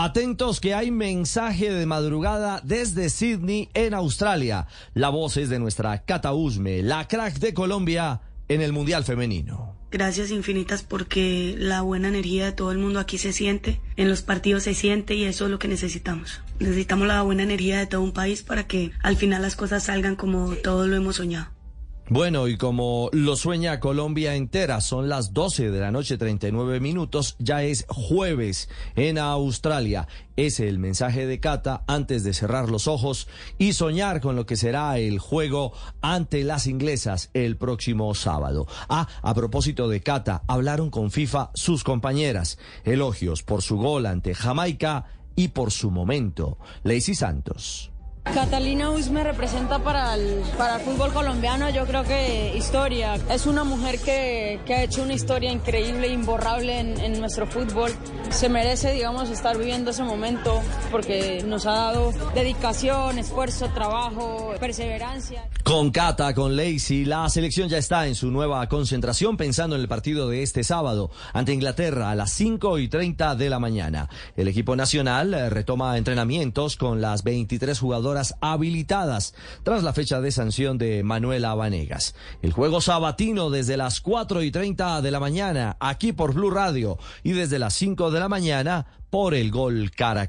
Atentos que hay mensaje de madrugada desde Sydney en Australia. La voz es de nuestra Cata Usme, la crack de Colombia en el Mundial Femenino. Gracias infinitas porque la buena energía de todo el mundo aquí se siente, en los partidos se siente y eso es lo que necesitamos. Necesitamos la buena energía de todo un país para que al final las cosas salgan como todos lo hemos soñado. Bueno, y como lo sueña Colombia entera, son las 12 de la noche 39 minutos, ya es jueves en Australia. Es el mensaje de Cata antes de cerrar los ojos y soñar con lo que será el juego ante las inglesas el próximo sábado. Ah, a propósito de Cata, hablaron con FIFA sus compañeras. Elogios por su gol ante Jamaica y por su momento. Lacey Santos. Catalina me representa para el, para el fútbol colombiano, yo creo que historia. Es una mujer que, que ha hecho una historia increíble, imborrable en, en, nuestro fútbol. Se merece, digamos, estar viviendo ese momento porque nos ha dado dedicación, esfuerzo, trabajo, perseverancia. Con Cata, con Lacey, la selección ya está en su nueva concentración pensando en el partido de este sábado ante Inglaterra a las 5 y 30 de la mañana. El equipo nacional eh, retoma entrenamientos con las 23 jugadoras habilitadas tras la fecha de sanción de Manuela Vanegas. El juego sabatino desde las 4 y 30 de la mañana aquí por Blue Radio y desde las 5 de la mañana por el Gol Caracol.